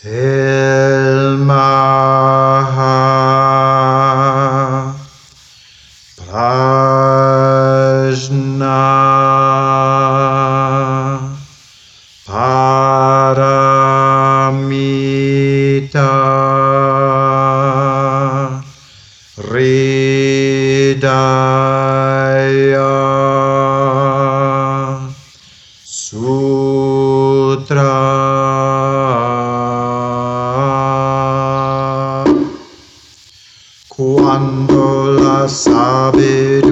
Silmaha Prajna Paramita Ridaya la sabiduría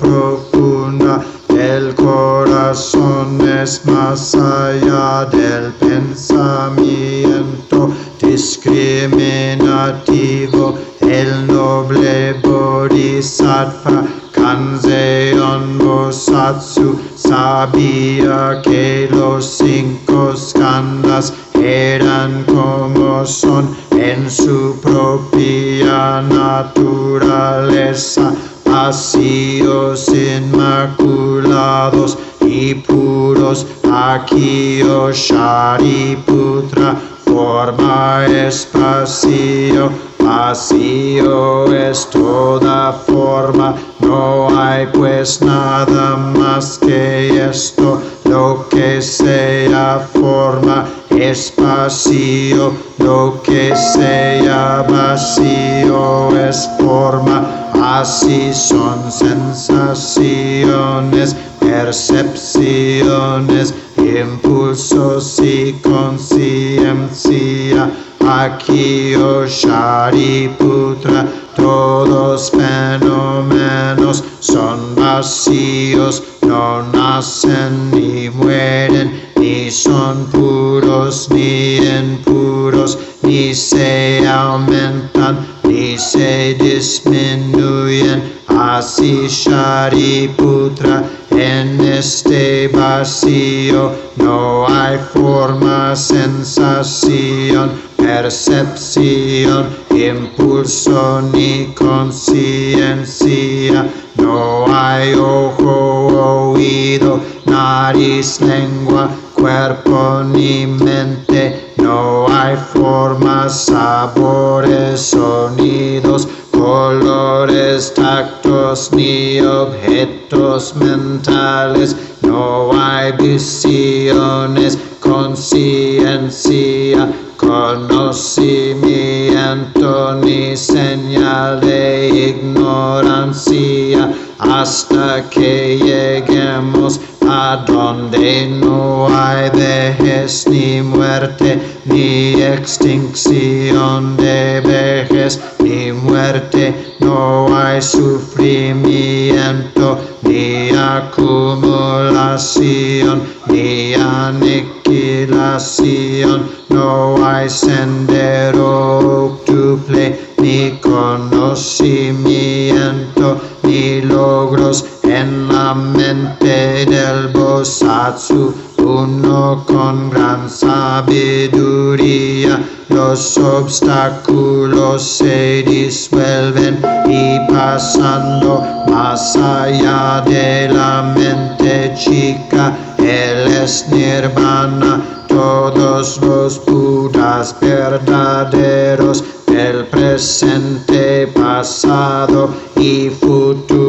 profunda. Del corazón es más allá del pensamiento discriminativo, el noble Bodhisattva Sanseon Bosatsu sabía que los cinco skandhas eran como son en su propia naturaleza, vacíos inmaculados y puros. Aquí Shariputra forma espacio vacío es toda forma, no hay pues nada más que esto, lo que sea forma espacio, lo que sea vacío es forma, así son sensaciones, percepciones, impulsos y conciencia. Aquí Shariputra, todos fenómenos son vacíos, no nacen ni mueren, ni son puros ni impuros, ni se aumentan ni se disminuyen. Así Shariputra, en este vacío no hay forma, sensación, percepción, impulso ni conciencia. No hay ojo, oído, nariz, lengua, cuerpo ni mente. No hay formas, sabores, sonidos, colores, ni objetos mentales. No hay visiones, conciencia, conocimiento ni señal de ignorancia hasta que lleguemos a donde no hay vejez ni muerte ni extinción de vejez ni muerte. No hay sufrimiento ni acumulación ni aniquilación. No hay sendero octuple ni conocimiento ni logros en la mente del Bosatsu, uno con gran sabiduría. Los obstáculos se disuelven y pasando más allá de la mente chica, él es nirvana. Todos los Budas verdaderos del presente, pasado y futuro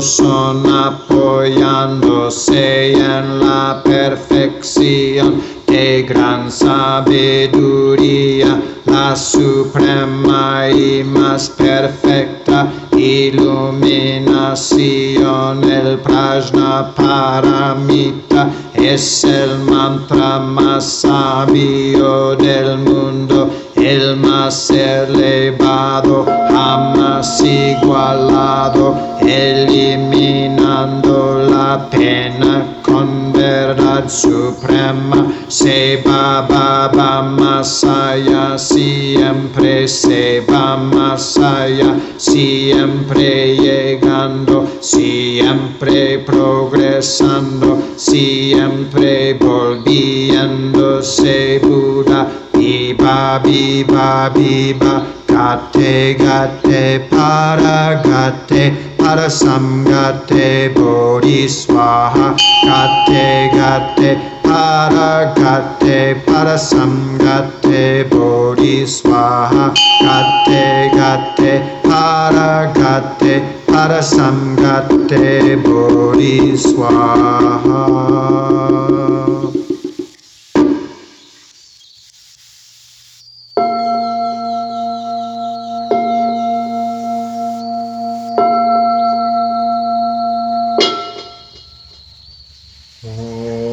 son apoyándose en la perfección. De gran sabiduría, la suprema y más perfecta iluminación, el prajna paramita es el mantra más sabio del mundo, el más elevado, jamás igualado, eliminando la pena con verdad suprema, se va, va, va más allá, siempre se va más allá, siempre llegando, siempre progresando, siempre se Buddha Biba Biba Biba Gate Gate Para Gate Para sam gate bodhi swaha Gate Gate Para Gate Para sam gate bodhi swaha Gate Gate Para Gate Para sam gate bodhi swaha Oh.